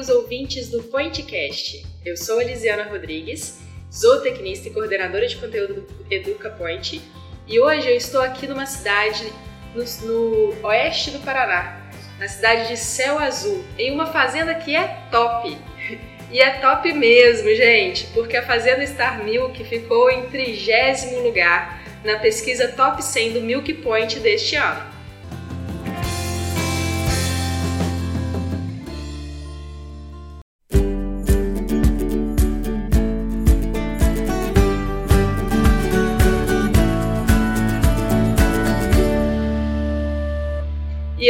amigos ouvintes do PointCast. Eu sou Elisiana Rodrigues, zootecnista e coordenadora de conteúdo do Educa Point, e hoje eu estou aqui numa cidade no, no oeste do Paraná, na cidade de Céu Azul, em uma fazenda que é top. E é top mesmo, gente, porque a Fazenda Star Milk ficou em trigésimo lugar na pesquisa Top 100 do Milk Point deste ano.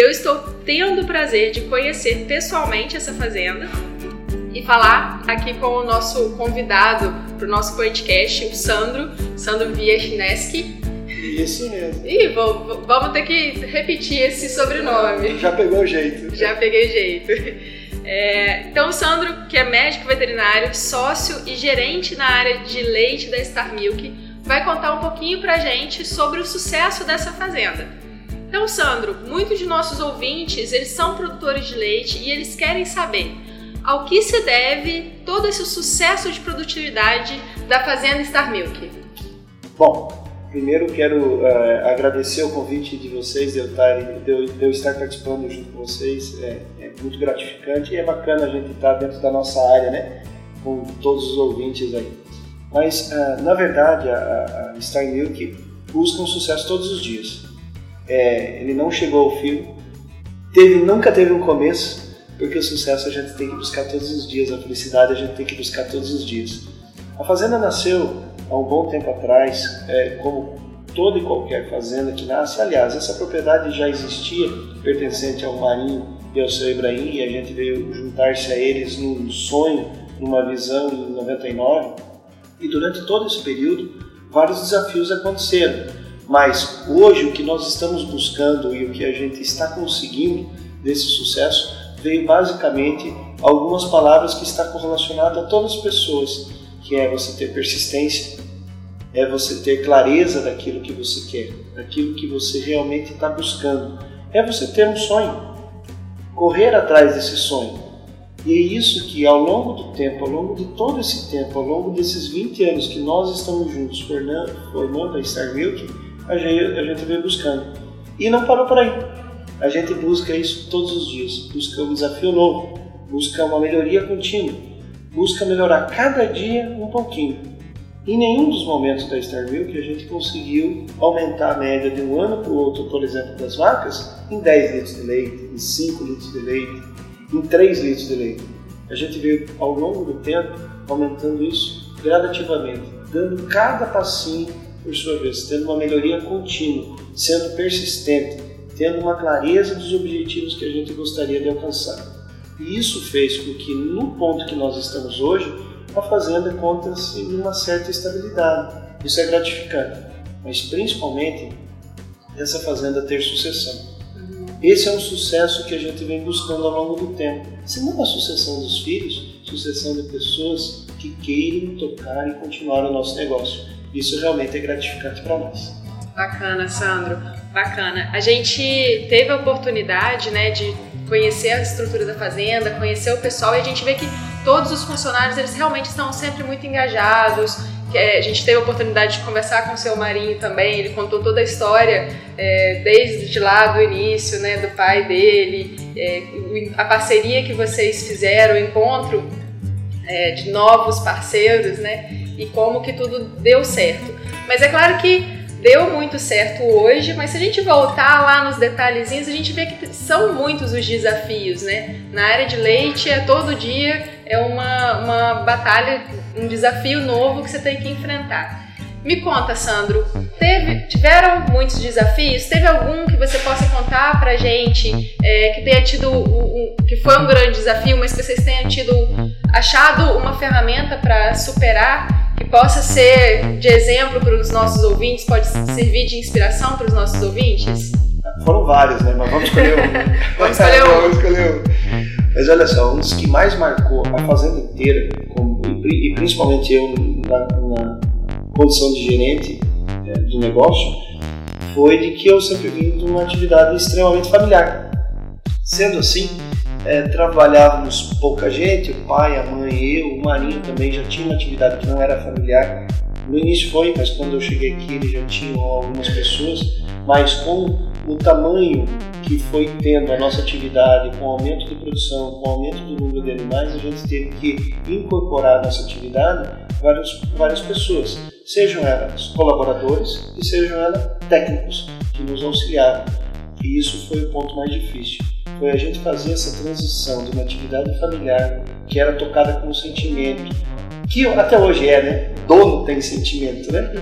Eu estou tendo o prazer de conhecer pessoalmente essa fazenda e falar aqui com o nosso convidado para o nosso podcast, o Sandro, Sandro Wieszneski. Isso mesmo. Ih, vou, vamos ter que repetir esse sobrenome. Já pegou o jeito. Já peguei jeito. É, então, o Sandro, que é médico veterinário, sócio e gerente na área de leite da Star Milk, vai contar um pouquinho pra gente sobre o sucesso dessa fazenda. Então, Sandro, muitos de nossos ouvintes, eles são produtores de leite e eles querem saber ao que se deve todo esse sucesso de produtividade da Fazenda Star Milk? Bom, primeiro quero uh, agradecer o convite de vocês, de eu estar, de eu, de eu estar participando junto com vocês. É, é, muito gratificante e é bacana a gente estar dentro da nossa área, né? Com todos os ouvintes aí. Mas, uh, na verdade, a, a Star Milk busca um sucesso todos os dias. É, ele não chegou ao fim, teve, nunca teve um começo, porque o sucesso a gente tem que buscar todos os dias, a felicidade a gente tem que buscar todos os dias. A fazenda nasceu há um bom tempo atrás, é, como toda e qualquer fazenda que nasce. Aliás, essa propriedade já existia, pertencente ao Marinho e ao seu Ibrahim, e a gente veio juntar-se a eles num sonho, numa visão em 99. E durante todo esse período, vários desafios aconteceram. Mas hoje o que nós estamos buscando e o que a gente está conseguindo desse sucesso veio basicamente algumas palavras que está correlacionada a todas as pessoas, que é você ter persistência, é você ter clareza daquilo que você quer, daquilo que você realmente está buscando, é você ter um sonho, correr atrás desse sonho. E é isso que ao longo do tempo, ao longo de todo esse tempo, ao longo desses 20 anos que nós estamos juntos formando a Star Milk, a gente, a gente veio buscando. E não parou por aí a gente busca isso todos os dias, busca um desafio novo, busca uma melhoria contínua, busca melhorar cada dia um pouquinho. Em nenhum dos momentos da Star Milk a gente conseguiu aumentar a média de um ano para o outro, por exemplo, das vacas, em 10 litros de leite, em 5 litros de leite, em 3 litros de leite. A gente veio ao longo do tempo aumentando isso gradativamente, dando cada passinho por sua vez, tendo uma melhoria contínua, sendo persistente, tendo uma clareza dos objetivos que a gente gostaria de alcançar. E isso fez com que, no ponto que nós estamos hoje, a fazenda conta-se uma certa estabilidade. Isso é gratificante, mas principalmente essa fazenda ter sucessão. Esse é um sucesso que a gente vem buscando ao longo do tempo. Se não a sucessão dos filhos, sucessão de pessoas que queiram tocar e continuar o nosso negócio. Isso realmente é gratificante para nós. Bacana, Sandro. Bacana. A gente teve a oportunidade, né, de conhecer a estrutura da fazenda, conhecer o pessoal e a gente vê que todos os funcionários eles realmente estão sempre muito engajados. É, a gente teve a oportunidade de conversar com o seu Marinho também, ele contou toda a história é, desde lá do início, né, do pai dele, é, a parceria que vocês fizeram, o encontro é, de novos parceiros, né, e como que tudo deu certo. Mas é claro que deu muito certo hoje, mas se a gente voltar lá nos detalhezinhos, a gente vê que são muitos os desafios, né? Na área de leite, é todo dia é uma, uma batalha, um desafio novo que você tem que enfrentar. Me conta, Sandro, teve, tiveram muitos desafios? Teve algum que você possa contar pra gente é, que tenha tido, um, que foi um grande desafio, mas que vocês tenham tido, achado uma ferramenta para superar possa ser de exemplo para os nossos ouvintes, pode servir de inspiração para os nossos ouvintes? Foram vários, né? Mas vamos escolher um. vamos escolher um. vamos escolher um. Mas olha só, um dos que mais marcou a fazenda inteira, como, e, principalmente eu na, na condição de gerente é, do negócio, foi de que eu sempre vim de uma atividade extremamente familiar. Sendo assim, é, trabalhávamos pouca gente, o pai, a mãe, eu, o Marinho também já tinha uma atividade que não era familiar. No início foi, mas quando eu cheguei aqui ele já tinha algumas pessoas, mas com o tamanho que foi tendo a nossa atividade, com o aumento de produção, com o aumento do número de animais, a gente teve que incorporar a nossa atividade várias, várias pessoas, sejam elas colaboradores e sejam elas técnicos que nos auxiliaram. E isso foi o ponto mais difícil. Foi a gente fazer essa transição de uma atividade familiar que era tocada com sentimento, que até hoje é, né? Dono tem sentimento, né?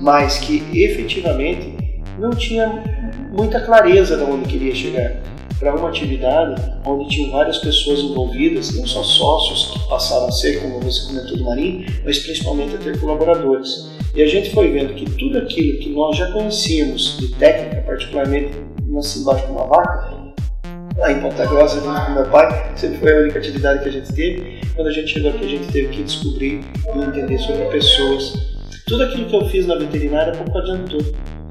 Mas que efetivamente não tinha muita clareza de onde queria chegar para uma atividade onde tinham várias pessoas envolvidas, não só sócios que passaram a ser, como você comentou do Marinho, mas principalmente a ter colaboradores. E a gente foi vendo que tudo aquilo que nós já conhecíamos de técnica, particularmente nasci embaixo de uma vaca, lá em Ponta Grossa, junto com meu pai, sempre foi a única atividade que a gente teve. Quando a gente chegou aqui, a gente teve que descobrir e entender sobre pessoas. Tudo aquilo que eu fiz na veterinária pouco adiantou.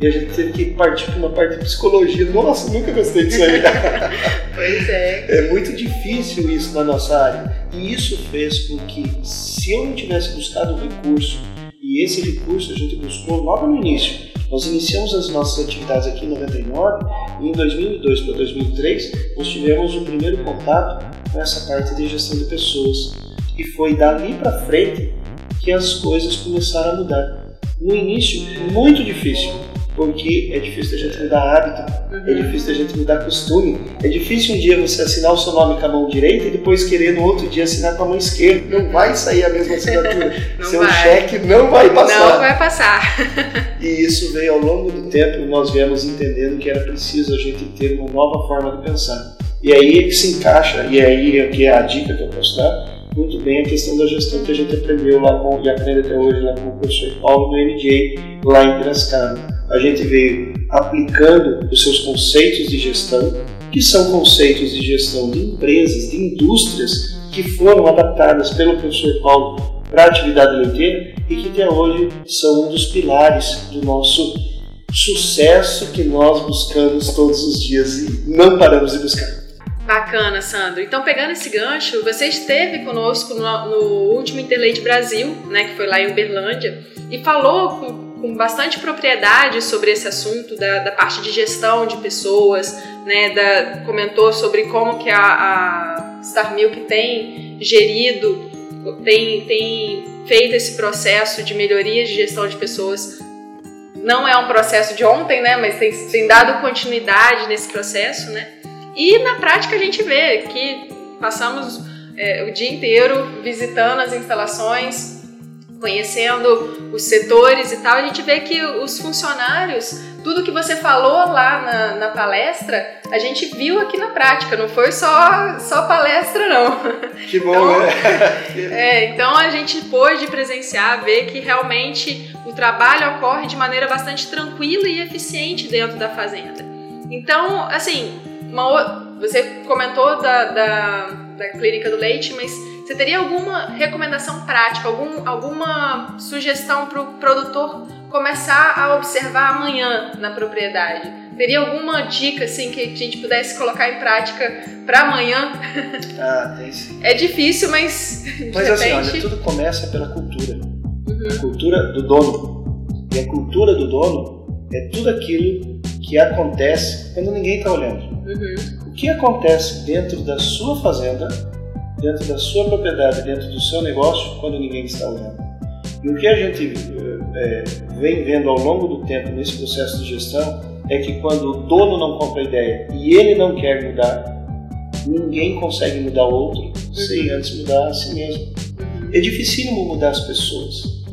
E a gente teve que partir para uma parte de psicologia. Nossa, nunca gostei disso aí. pois é. É muito difícil isso na nossa área. E isso fez com que, se eu não tivesse buscado o recurso, e esse recurso a gente buscou logo no início, nós iniciamos as nossas atividades aqui em 99 e em 2002 para 2003 nós tivemos o primeiro contato com essa parte de gestão de pessoas. E foi dali para frente que as coisas começaram a mudar. No início, muito difícil porque é difícil a gente mudar hábito, uhum. é difícil a gente mudar costume. É difícil um dia você assinar o seu nome com a mão direita e depois querer no outro dia assinar com a mão esquerda. Não vai sair a mesma assinatura. seu vai. cheque não vai passar. Não vai passar. e isso veio ao longo do tempo, nós viemos entendendo que era preciso a gente ter uma nova forma de pensar. E aí é que se encaixa, e aí é que é a dica que eu posso dar, muito bem a questão da gestão que a gente aprendeu lá com, e aprende até hoje lá com o professor Paulo no MJ, lá em Piracicaba a gente veio aplicando os seus conceitos de gestão, que são conceitos de gestão de empresas, de indústrias, que foram adaptadas pelo professor Paulo para a atividade leiteira e que até hoje são um dos pilares do nosso sucesso que nós buscamos todos os dias e não paramos de buscar. Bacana, Sandro. Então, pegando esse gancho, você esteve conosco no, no último Interleite Brasil, né, que foi lá em Uberlândia, e falou com com bastante propriedade sobre esse assunto da, da parte de gestão de pessoas, né, da, comentou sobre como que a, a Star Milk tem gerido, tem, tem feito esse processo de melhoria de gestão de pessoas. Não é um processo de ontem, né, mas tem, tem dado continuidade nesse processo, né? E na prática a gente vê que passamos é, o dia inteiro visitando as instalações, conhecendo os setores e tal, a gente vê que os funcionários, tudo que você falou lá na, na, palestra, a gente viu aqui na prática, não foi só, só palestra, não. Que bom, então, né? é, então a gente pôde presenciar, ver que realmente o trabalho ocorre de maneira bastante tranquila e eficiente dentro da fazenda. Então, assim, uma, você comentou da, da, da clínica do leite, mas você teria alguma recomendação prática, algum, alguma sugestão para o produtor começar a observar amanhã na propriedade? Teria alguma dica assim que a gente pudesse colocar em prática para amanhã? Ah, tem sim. É difícil, mas. Mas repente... assim, olha, tudo começa pela cultura. Uhum. A cultura do dono. E a cultura do dono é tudo aquilo que acontece quando ninguém está olhando. Uhum. O que acontece dentro da sua fazenda dentro da sua propriedade, dentro do seu negócio, quando ninguém está olhando. E o que a gente é, vem vendo ao longo do tempo nesse processo de gestão é que quando o dono não compra a ideia e ele não quer mudar, ninguém consegue mudar o outro sem uhum. antes mudar a si mesmo. Uhum. É dificílimo mudar as pessoas.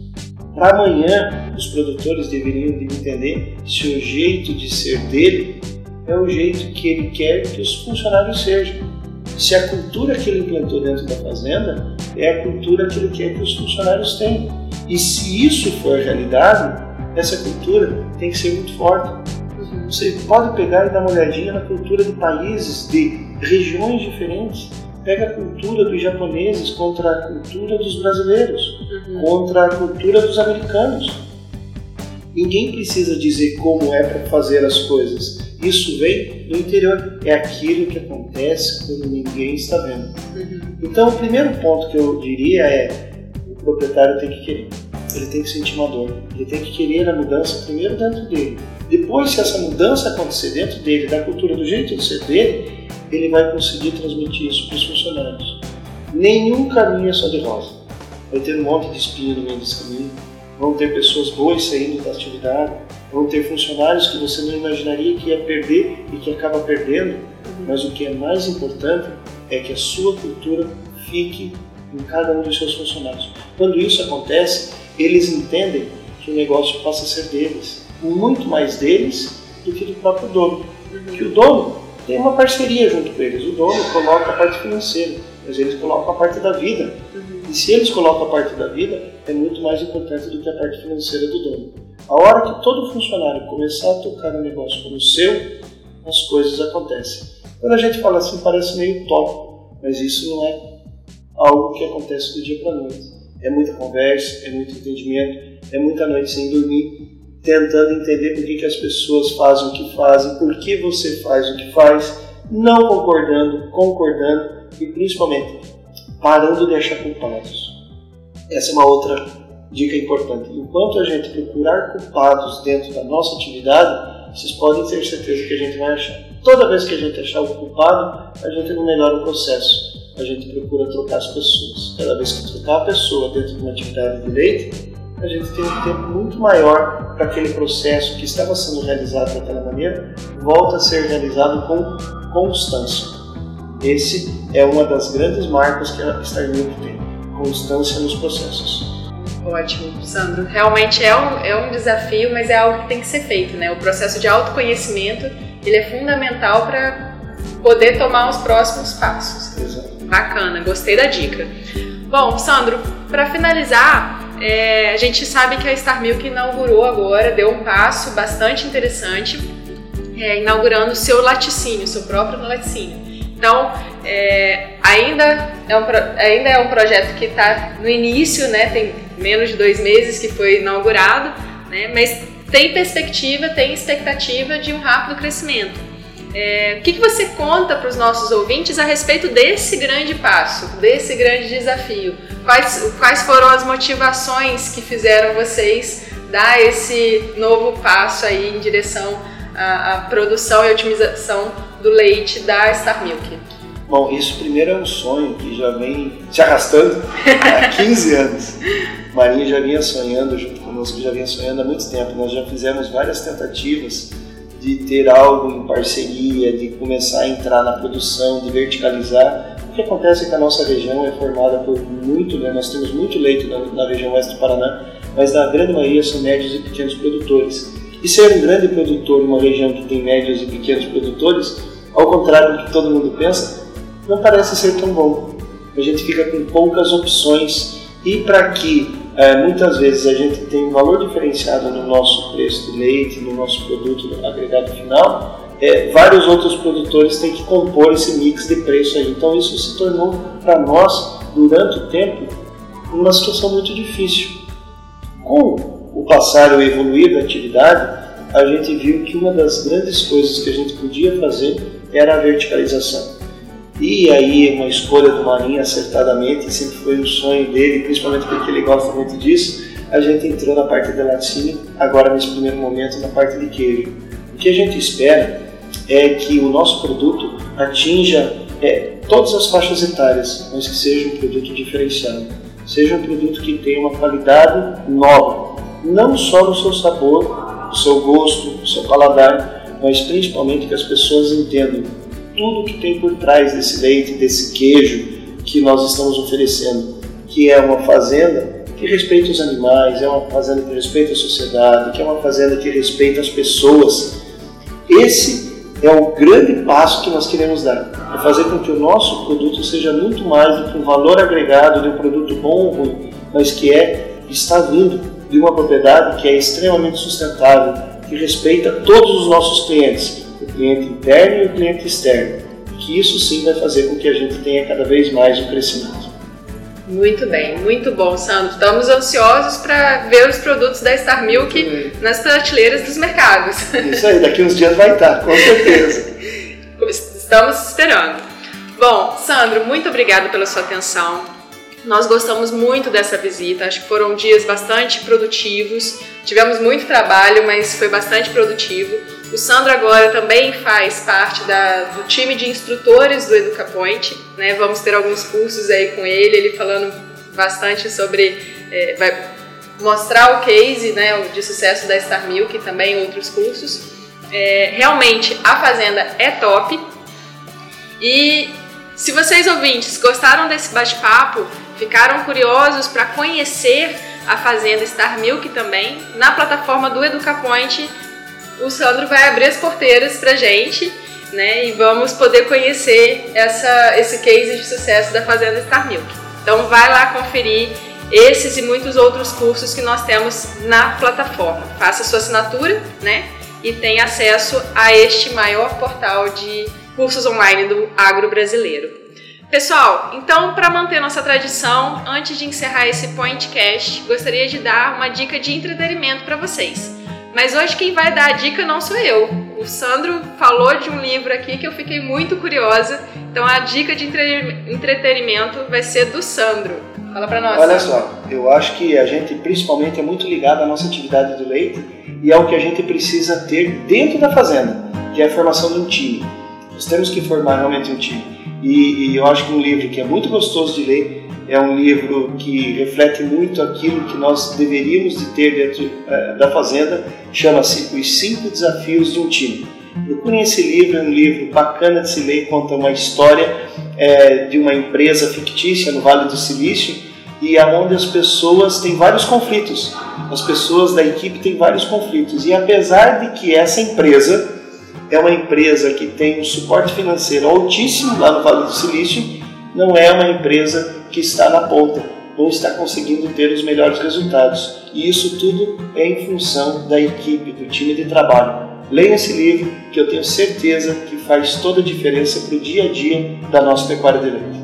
Para amanhã, os produtores deveriam entender se o jeito de ser dele é o jeito que ele quer que os funcionários sejam se a cultura que ele implantou dentro da fazenda é a cultura que ele quer que os funcionários tenham. E se isso for realidade, essa cultura tem que ser muito forte. Uhum. Você pode pegar e dar uma olhadinha na cultura de países, de regiões diferentes. Pega a cultura dos japoneses contra a cultura dos brasileiros, uhum. contra a cultura dos americanos. Ninguém precisa dizer como é para fazer as coisas Isso vem do interior. É aquilo que acontece quando ninguém está vendo. Uhum. Então, o primeiro ponto que eu diria é: o proprietário tem que querer. Ele tem que sentir uma dor. Ele tem que querer a mudança primeiro dentro dele. Depois, se essa mudança acontecer dentro dele, da cultura, do jeito de ser dele, ele vai conseguir transmitir isso para os funcionários. Nenhum caminho é só de rosa. Vai ter um monte de espinho no meio desse caminho. Vão ter pessoas boas saindo da atividade. Vão ter funcionários que você não imaginaria que ia perder e que acaba perdendo. Mas o que é mais importante é que a sua cultura fique em cada um dos seus funcionários. Quando isso acontece, eles entendem que o negócio passa a ser deles, muito mais deles do que do próprio dono. Que o dono tem uma parceria junto com eles. O dono coloca a parte financeira, mas eles colocam a parte da vida. Uhum. E se eles colocam a parte da vida, é muito mais importante do que a parte financeira do dono. A hora que todo funcionário começar a tocar no negócio como seu, as coisas acontecem. Quando a gente fala assim, parece meio top, mas isso não é algo que acontece do dia para noite. É muita conversa, é muito entendimento, é muita noite sem dormir, tentando entender por que, que as pessoas fazem o que fazem, por que você faz o que faz, não concordando, concordando e principalmente parando de achar culpados. Essa é uma outra dica importante. Enquanto a gente procurar culpados dentro da nossa atividade, vocês podem ter certeza que a gente vai achar. Toda vez que a gente achar o culpado, a gente não melhora o processo. A gente procura trocar as pessoas. Cada vez que trocar a pessoa dentro de uma atividade de leite, a gente tem um tempo muito maior para aquele processo que estava sendo realizado daquela maneira, volta a ser realizado com constância. Esse é uma das grandes marcas que a Starlink tem, constância nos processos. Ótimo, Sandro. Realmente é um, é um desafio, mas é algo que tem que ser feito, né? O processo de autoconhecimento, ele é fundamental para poder tomar os próximos passos. Exato. Bacana, gostei da dica. Bom, Sandro, para finalizar, é, a gente sabe que a Star Milk inaugurou agora, deu um passo bastante interessante, é, inaugurando o seu laticínio, seu próprio laticínio. Então, é, ainda, é um, ainda é um projeto que está no início, né, tem menos de dois meses que foi inaugurado, né, mas tem perspectiva, tem expectativa de um rápido crescimento. É, o que, que você conta para os nossos ouvintes a respeito desse grande passo, desse grande desafio? Quais, quais foram as motivações que fizeram vocês dar esse novo passo aí em direção à, à produção e otimização do leite da Star Milk? Bom, isso primeiro é um sonho que já vem se arrastando há 15 anos. Marinha já vinha sonhando junto conosco, já vinha sonhando há muito tempo. Nós já fizemos várias tentativas de ter algo em parceria, de começar a entrar na produção, de verticalizar. O que acontece é que a nossa região é formada por muito, né, nós temos muito leite na, na região oeste do Paraná, mas na grande maioria são médios e pequenos produtores. E ser um grande produtor numa região que tem médios e pequenos produtores, ao contrário do que todo mundo pensa, não parece ser tão bom. A gente fica com poucas opções e para que é, muitas vezes a gente tem um valor diferenciado no nosso preço de leite, no nosso produto agregado final, é, vários outros produtores têm que compor esse mix de preço aí. Então isso se tornou para nós, durante o tempo, uma situação muito difícil. Com o passar e evoluir da atividade, a gente viu que uma das grandes coisas que a gente podia fazer era a verticalização. E aí uma escolha do Marinho acertadamente, sempre foi um sonho dele, principalmente porque ele gosta muito disso, a gente entrou na parte de laticínio, agora nesse primeiro momento na parte de queijo. O que a gente espera é que o nosso produto atinja é, todas as faixas etárias, mas que seja um produto diferenciado. Seja um produto que tenha uma qualidade nova, não só no seu sabor, no seu gosto, no seu paladar, mas principalmente que as pessoas entendam tudo que tem por trás desse leite, desse queijo que nós estamos oferecendo, que é uma fazenda que respeita os animais, é uma fazenda que respeita a sociedade, que é uma fazenda que respeita as pessoas. Esse é o grande passo que nós queremos dar, é fazer com que o nosso produto seja muito mais do que um valor agregado de um produto bom ou ruim, mas que é está vindo de uma propriedade que é extremamente sustentável, que respeita todos os nossos clientes, o cliente interno e o cliente externo. Que isso sim vai fazer com que a gente tenha cada vez mais um crescimento. Muito bem, muito bom, Sandro. Estamos ansiosos para ver os produtos da Star Milk nas prateleiras dos mercados. Isso aí, daqui uns dias vai estar, com certeza. Estamos esperando. Bom, Sandro, muito obrigado pela sua atenção. Nós gostamos muito dessa visita, acho que foram dias bastante produtivos. Tivemos muito trabalho, mas foi bastante produtivo. O Sandro agora também faz parte da, do time de instrutores do EducaPoint, né? Vamos ter alguns cursos aí com ele, ele falando bastante sobre, é, vai mostrar o case, né, de sucesso da Star Milk e também outros cursos. É, realmente a fazenda é top. E se vocês ouvintes gostaram desse bate-papo, ficaram curiosos para conhecer a fazenda Star Milk também, na plataforma do EducaPoint o Sandro vai abrir as porteiras pra gente, né? E vamos poder conhecer essa, esse case de sucesso da Fazenda Star Milk. Então vai lá conferir esses e muitos outros cursos que nós temos na plataforma. Faça sua assinatura, né? E tenha acesso a este maior portal de cursos online do agro brasileiro. Pessoal, então para manter nossa tradição, antes de encerrar esse Pointcast, gostaria de dar uma dica de entretenimento para vocês. Mas hoje quem vai dar a dica não sou eu. O Sandro falou de um livro aqui que eu fiquei muito curiosa. Então a dica de entretenimento vai ser do Sandro. Fala para nós. Olha só, eu acho que a gente principalmente é muito ligado à nossa atividade do leite e é o que a gente precisa ter dentro da fazenda, que é a formação de um time. Nós temos que formar realmente um time. E, e eu acho que um livro que é muito gostoso de ler é um livro que reflete muito aquilo que nós deveríamos de ter dentro uh, da fazenda, chama-se Os Cinco Desafios de um Time. Procurem esse livro, é um livro bacana de se ler, conta uma história é, de uma empresa fictícia no Vale do Silício e aonde as pessoas têm vários conflitos. As pessoas da equipe têm vários conflitos e apesar de que essa empresa é uma empresa que tem um suporte financeiro altíssimo lá no Vale do Silício, não é uma empresa que está na ponta, não está conseguindo ter os melhores resultados. E isso tudo é em função da equipe, do time de trabalho. Leia esse livro que eu tenho certeza que faz toda a diferença para o dia a dia da nossa pecuária de leite.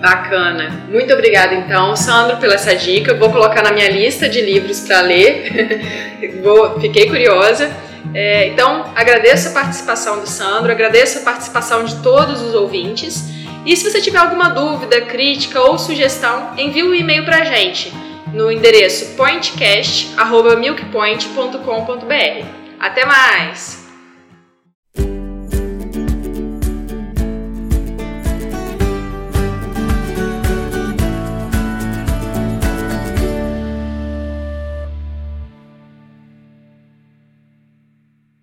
Bacana. Muito obrigada então, Sandro, pela essa dica. Vou colocar na minha lista de livros para ler. Vou, fiquei curiosa. É, então, agradeço a participação do Sandro, agradeço a participação de todos os ouvintes. E se você tiver alguma dúvida, crítica ou sugestão, envie um e-mail para a gente no endereço pointcast.milkpoint.com.br. Até mais!